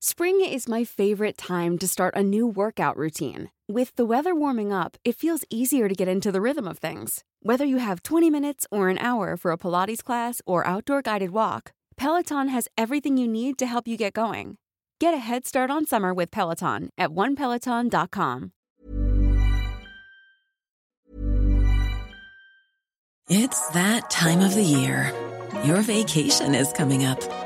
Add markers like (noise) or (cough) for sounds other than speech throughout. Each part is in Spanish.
Spring is my favorite time to start a new workout routine. With the weather warming up, it feels easier to get into the rhythm of things. Whether you have 20 minutes or an hour for a Pilates class or outdoor guided walk, Peloton has everything you need to help you get going. Get a head start on summer with Peloton at onepeloton.com. It's that time of the year. Your vacation is coming up.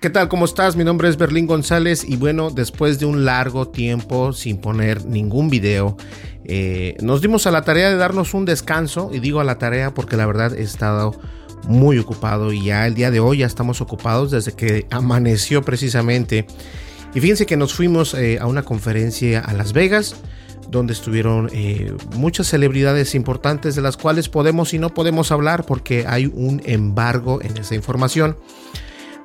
¿Qué tal? ¿Cómo estás? Mi nombre es Berlín González y bueno, después de un largo tiempo sin poner ningún video, eh, nos dimos a la tarea de darnos un descanso y digo a la tarea porque la verdad he estado muy ocupado y ya el día de hoy ya estamos ocupados desde que amaneció precisamente. Y fíjense que nos fuimos eh, a una conferencia a Las Vegas donde estuvieron eh, muchas celebridades importantes de las cuales podemos y no podemos hablar porque hay un embargo en esa información.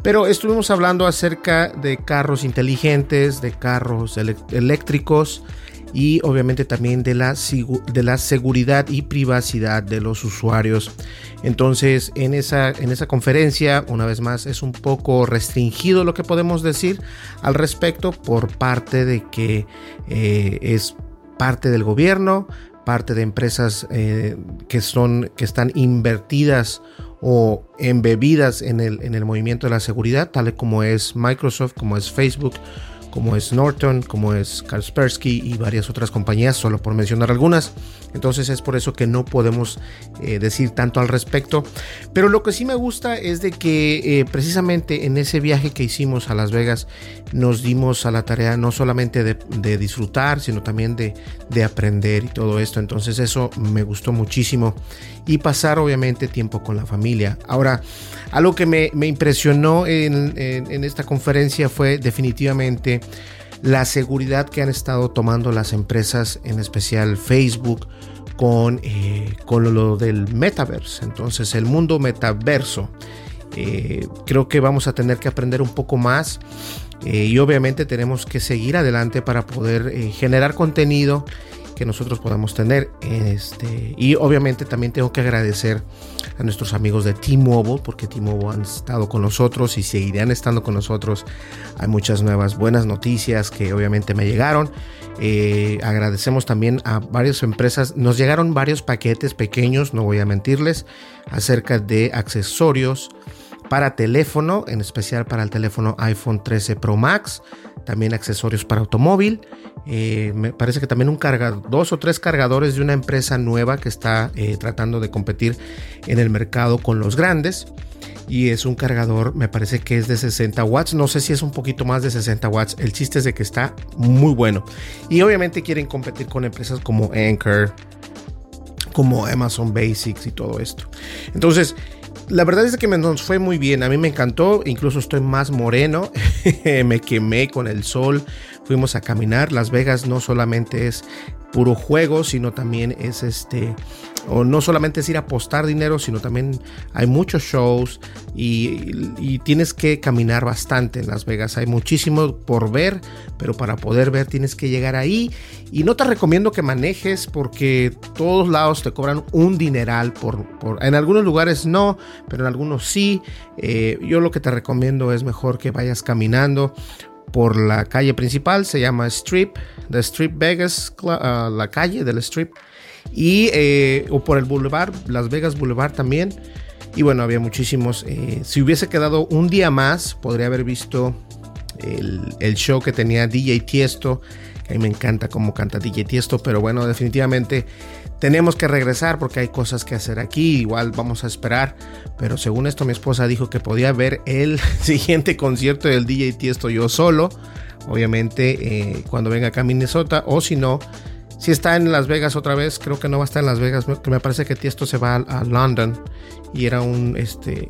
Pero estuvimos hablando acerca de carros inteligentes, de carros eléctricos y obviamente también de la, de la seguridad y privacidad de los usuarios. Entonces en esa, en esa conferencia, una vez más, es un poco restringido lo que podemos decir al respecto por parte de que eh, es parte del gobierno, parte de empresas eh, que, son, que están invertidas o embebidas en el, en el movimiento de la seguridad, tal como es Microsoft, como es Facebook, como es Norton, como es Kaspersky y varias otras compañías, solo por mencionar algunas. Entonces es por eso que no podemos eh, decir tanto al respecto. Pero lo que sí me gusta es de que eh, precisamente en ese viaje que hicimos a Las Vegas nos dimos a la tarea no solamente de, disfrutar, sino también de, aprender y todo esto. Entonces eso me gustó muchísimo. Y pasar obviamente tiempo con la familia. Ahora, algo que me, impresionó en, en esta conferencia fue definitivamente la seguridad que han estado tomando las empresas, en especial Facebook, con, eh, con lo del metaverse. Entonces, el mundo metaverso. Eh, creo que vamos a tener que aprender un poco más eh, y obviamente tenemos que seguir adelante para poder generar contenido nosotros podamos tener. Este, y obviamente también tengo que agradecer a nuestros amigos de T-Mobile, porque T-Mobile han estado con nosotros y seguirán estando con nosotros. Hay muchas nuevas buenas noticias que obviamente me llegaron. Eh, agradecemos también a varias empresas. Nos llegaron varios paquetes pequeños, no voy a mentirles, acerca de accesorios para teléfono, en especial para el teléfono iPhone 13 Pro Max, también accesorios para automóvil. Eh, me parece que también un cargador, dos o tres cargadores de una empresa nueva que está eh, tratando de competir en el mercado con los grandes. Y es un cargador, me parece que es de 60 watts. No sé si es un poquito más de 60 watts. El chiste es de que está muy bueno. Y obviamente quieren competir con empresas como Anchor, como Amazon Basics y todo esto. Entonces, la verdad es que nos fue muy bien. A mí me encantó. Incluso estoy más moreno. (laughs) me quemé con el sol. Fuimos a caminar. Las Vegas no solamente es puro juego, sino también es este, o no solamente es ir a apostar dinero, sino también hay muchos shows y, tienes que caminar bastante en Las Vegas. Hay muchísimo por ver, pero para poder ver tienes que llegar ahí. Y no te recomiendo que manejes porque todos lados te cobran un dineral por, en algunos lugares no, pero en algunos sí. Eh, yo lo que te recomiendo es mejor que vayas caminando por la calle principal, se llama Strip, The Strip Vegas, ah, la calle del Strip, y eh, o por el Boulevard, Las Vegas Boulevard también. Y bueno, había muchísimos. Eh, si hubiese quedado un día más, podría haber visto el, el show que tenía DJ Tiesto. Que a mí me encanta cómo canta DJ Tiesto, pero bueno, definitivamente tenemos que regresar porque hay cosas que hacer aquí. Igual vamos a esperar. Pero según esto, mi esposa dijo que podía ver el (laughs) siguiente concierto del DJ Tiesto yo solo. Obviamente, eh, cuando venga acá a Minnesota. O si no, si está en Las Vegas otra vez, creo que no va a estar en Las Vegas. Me parece que Tiesto se va a, London. Y era un, este,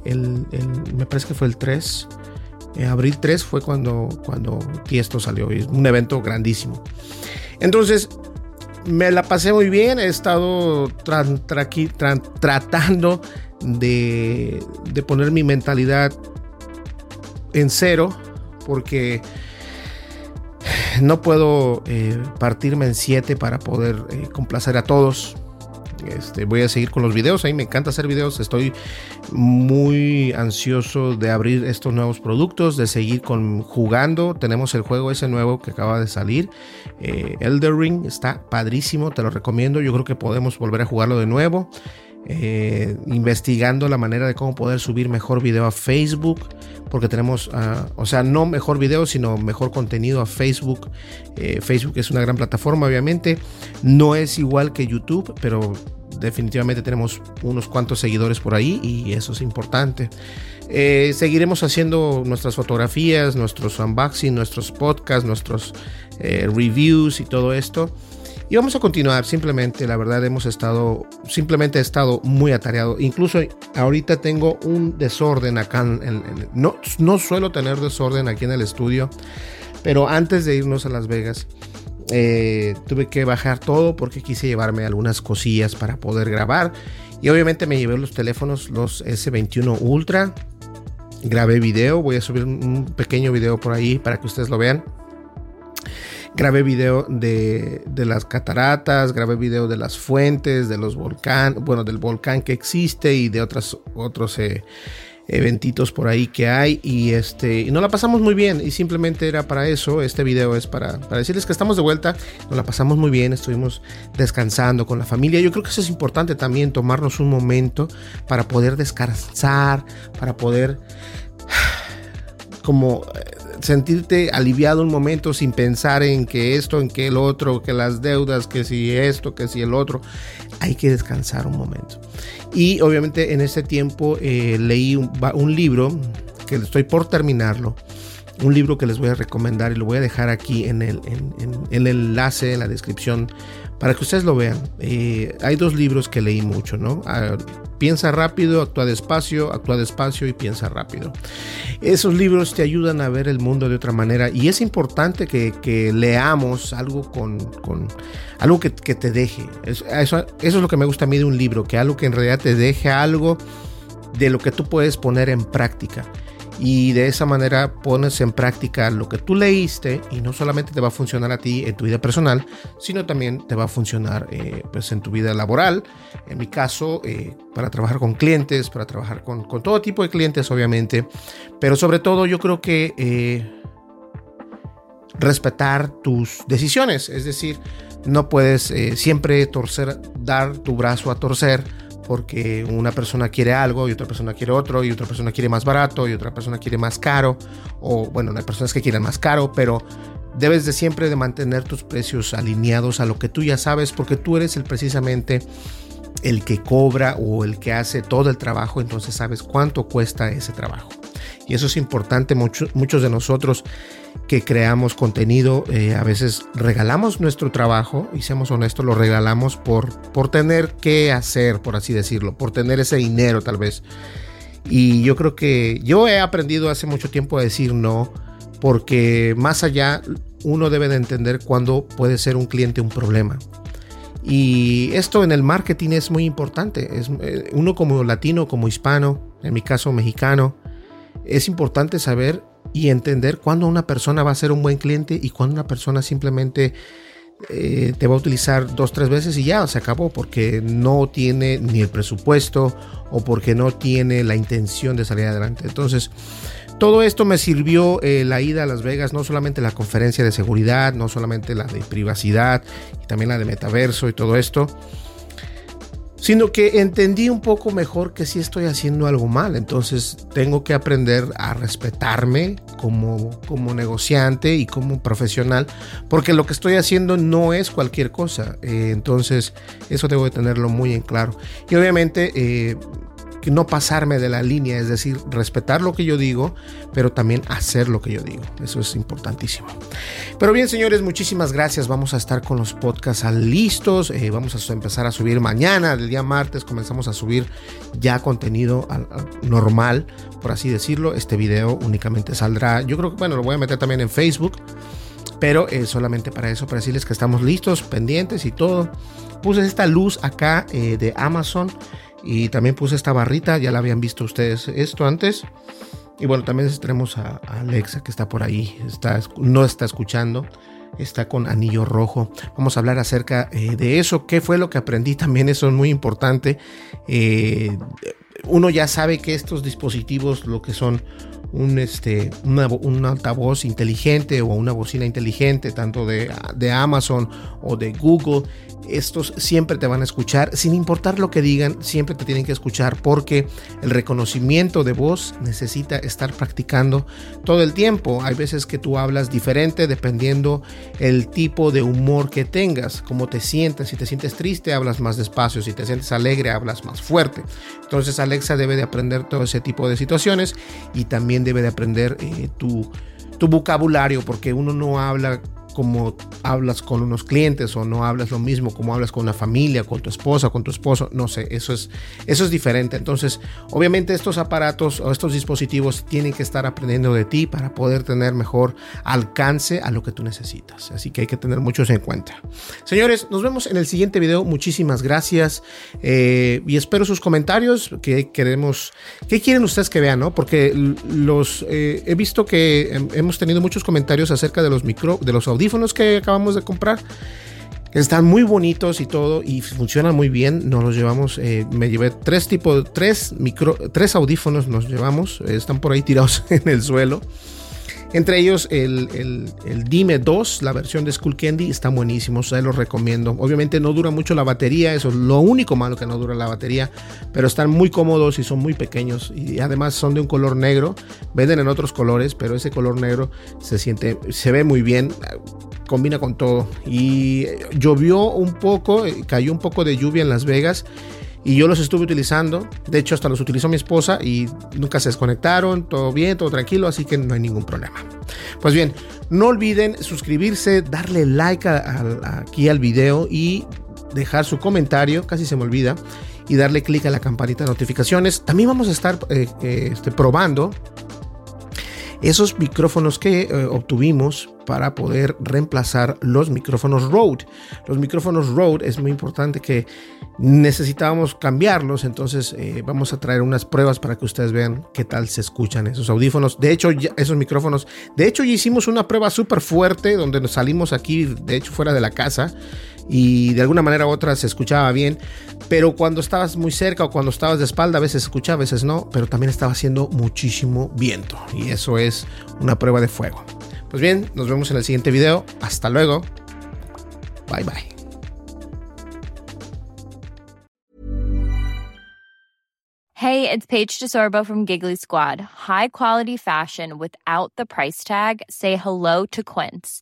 me parece que fue el 3. Eh, abril 3 fue cuando, cuando Tiesto salió. Un evento grandísimo. Entonces, me la pasé muy bien. He estado tratando de, poner mi mentalidad en cero. Porque no puedo eh, partirme en siete para poder eh, complacer a todos. Este, voy a seguir con los videos. A mí me encanta hacer videos. Estoy muy ansioso de abrir estos nuevos productos, de seguir con jugando. Tenemos el juego ese nuevo que acaba de salir. Eh, Elder Ring está padrísimo, te lo recomiendo. Yo creo que podemos volver a jugarlo de nuevo. Eh, investigando la manera de cómo poder subir mejor video a Facebook, porque tenemos, ah, o sea, no mejor video, sino mejor contenido a Facebook. Eh, Facebook es una gran plataforma, obviamente. No es igual que YouTube, pero definitivamente tenemos unos cuantos seguidores por ahí y eso es importante. Eh, seguiremos haciendo nuestras fotografías, nuestros unboxing, nuestros podcasts, nuestros reviews y todo esto. Y vamos a continuar, simplemente, la verdad hemos estado, simplemente he estado muy atareado. Incluso ahorita tengo un desorden acá. no, no suelo tener desorden aquí en el estudio, pero antes de irnos a Las Vegas, eh, tuve que bajar todo porque quise llevarme algunas cosillas para poder grabar. Y obviamente me llevé los teléfonos, los S21 Ultra. Grabé video, voy a subir un pequeño video por ahí para que ustedes lo vean. Grabé video de, las cataratas, grabé video de las fuentes, de los volcanes, bueno, del volcán que existe y de otras, otros eh, eventitos por ahí que hay. Y este, y nos la pasamos muy bien. Y simplemente era para eso. Este video es para, para decirles que estamos de vuelta. Nos la pasamos muy bien. Estuvimos descansando con la familia. Yo creo que eso es importante también, tomarnos un momento para poder descansar, para poder (sighs) como sentirte aliviado un momento sin pensar en que esto, en que el otro, que las deudas, que si esto, que si el otro. Hay que descansar un momento. Y obviamente en ese tiempo eh, leí un, libro que estoy por terminarlo. Un libro que les voy a recomendar y lo voy a dejar aquí en el, el enlace, en la descripción, para que ustedes lo vean. Eh, hay dos libros que leí mucho, ¿no? Ah, piensa rápido, actúa despacio, actúa despacio y piensa rápido. Esos libros te ayudan a ver el mundo de otra manera y es importante que, leamos algo con, algo que, te deje. Eso, eso, es lo que me gusta a mí de un libro, que algo que en realidad te deje algo de lo que tú puedes poner en práctica y de esa manera pones en práctica lo que tú leíste y no solamente te va a funcionar a ti en tu vida personal, sino también te va a funcionar eh, pues en tu vida laboral, en mi caso, eh, para trabajar con clientes, para trabajar con, todo tipo de clientes obviamente, pero sobre todo yo creo que eh, respetar tus decisiones, es decir, no puedes siempre torcer, dar tu brazo a torcer porque una persona quiere algo y otra persona quiere otro y otra persona quiere más barato y otra persona quiere más caro o bueno, hay personas que quieren más caro, pero debes de siempre de mantener tus precios alineados a lo que tú ya sabes porque tú eres el precisamente el que cobra o el que hace todo el trabajo, entonces sabes cuánto cuesta ese trabajo. Y eso es importante, muchos de nosotros que creamos contenido, eh, a veces regalamos nuestro trabajo, y seamos honestos, lo regalamos por, por tener que hacer, por así decirlo, por tener ese dinero tal vez. Y yo creo que yo he aprendido hace mucho tiempo a decir no, porque más allá uno debe de entender cuándo puede ser un cliente un problema. Y esto en el marketing es muy importante. Es, eh, uno como latino, como hispano, en mi caso mexicano, es importante saber y entender cuándo una persona va a ser un buen cliente y cuándo una persona simplemente eh, te va a utilizar dos, tres veces y ya se acabó porque no tiene ni el presupuesto o porque no tiene la intención de salir adelante. Entonces, todo esto me sirvió eh, la ida a Las Vegas, no solamente la conferencia de seguridad, no solamente la de privacidad y también la de metaverso y todo esto sino que entendí un poco mejor que si estoy haciendo algo mal. Entonces tengo que aprender a respetarme como, como negociante y como profesional, porque lo que estoy haciendo no es cualquier cosa. Eh, entonces eso debo de tenerlo muy en claro. Y obviamente... Eh, no pasarme de la línea, es decir, respetar lo que yo digo, pero también hacer lo que yo digo. Eso es importantísimo. Pero bien, señores, muchísimas gracias. Vamos a estar con los podcasts listos. Eh, vamos a empezar a subir mañana, el día martes, comenzamos a subir ya contenido normal, por así decirlo. Este video únicamente saldrá, yo creo que, bueno, lo voy a meter también en Facebook pero eh, solamente para eso, para decirles que estamos listos, pendientes y todo. Puse esta luz acá eh, de Amazon y también puse esta barrita, ya la habían visto ustedes esto antes. Y bueno, también tenemos a, Alexa que está por ahí, está, no está escuchando, está con anillo rojo. Vamos a hablar acerca eh, de eso, qué fue lo que aprendí (laughs) también, eso es muy importante. Eh, uno ya sabe que estos dispositivos, lo que son un, este, una, un altavoz inteligente o una bocina inteligente, tanto de, de Amazon o de Google, estos siempre te van a escuchar, sin importar lo que digan, siempre te tienen que escuchar porque el reconocimiento de voz necesita estar practicando todo el tiempo. Hay veces que tú hablas diferente dependiendo el tipo de humor que tengas, cómo te sientes. Si te sientes triste, hablas más despacio. Si te sientes alegre, hablas más fuerte. Entonces Alexa debe de aprender todo ese tipo de situaciones y también debe de aprender eh, tu, tu vocabulario porque uno no habla como hablas con unos clientes o no hablas lo mismo como hablas con una familia, con tu esposa, con tu esposo, no sé, eso es, eso es diferente. Entonces, obviamente estos aparatos o estos dispositivos tienen que estar aprendiendo de ti para poder tener mejor alcance a lo que tú necesitas. Así que hay que tener muchos en cuenta. Señores, nos vemos en el siguiente video. Muchísimas gracias eh, y espero sus comentarios que queremos, qué quieren ustedes que vean, ¿no? Porque los eh, he visto que hemos tenido muchos comentarios acerca de los micro, de los audífonos que acabamos de comprar. Están muy bonitos y todo y funcionan muy bien. Nos los llevamos, eh, me llevé tres tipos, tres micro, tres audífonos nos llevamos. están por ahí tirados (laughs) en el suelo. Entre ellos el, el, Dime 2, la versión de Skull Candy, están buenísimos, se los recomiendo. Obviamente no dura mucho la batería, eso es lo único malo que no dura la batería, pero están muy cómodos y son muy pequeños y además son de un color negro. Venden en otros colores, pero ese color negro se siente, se ve muy bien, combina con todo. Y llovió un poco, cayó un poco de lluvia en Las Vegas y yo los estuve utilizando. De hecho, hasta los utilizó mi esposa y nunca se desconectaron. Todo bien, todo tranquilo, así que no hay ningún problema. Pues bien, no olviden suscribirse, darle like aquí al video y dejar su comentario, casi se me olvida. y darle clic a la campanita de notificaciones. También vamos a estar eh, eh, este, probando esos micrófonos que eh, obtuvimos para poder reemplazar los micrófonos Rode. Los micrófonos Rode es muy importante que necesitábamos cambiarlos, entonces eh, vamos a traer unas pruebas para que ustedes vean qué tal se escuchan esos audífonos. De hecho, esos micrófonos, de hecho ya hicimos una prueba súper fuerte donde nos salimos aquí, de hecho fuera de la casa y de alguna manera u otra se escuchaba bien, pero cuando estabas muy cerca o cuando estabas de espalda a veces escuchaba, a veces no, pero también estaba haciendo muchísimo viento y eso es una prueba de fuego. Pues bien, nos vemos en el siguiente video. Hasta luego. Bye bye. Hey, it's Paige DeSorbo from Giggly Squad. High quality fashion without the price tag. Say hello to Quince.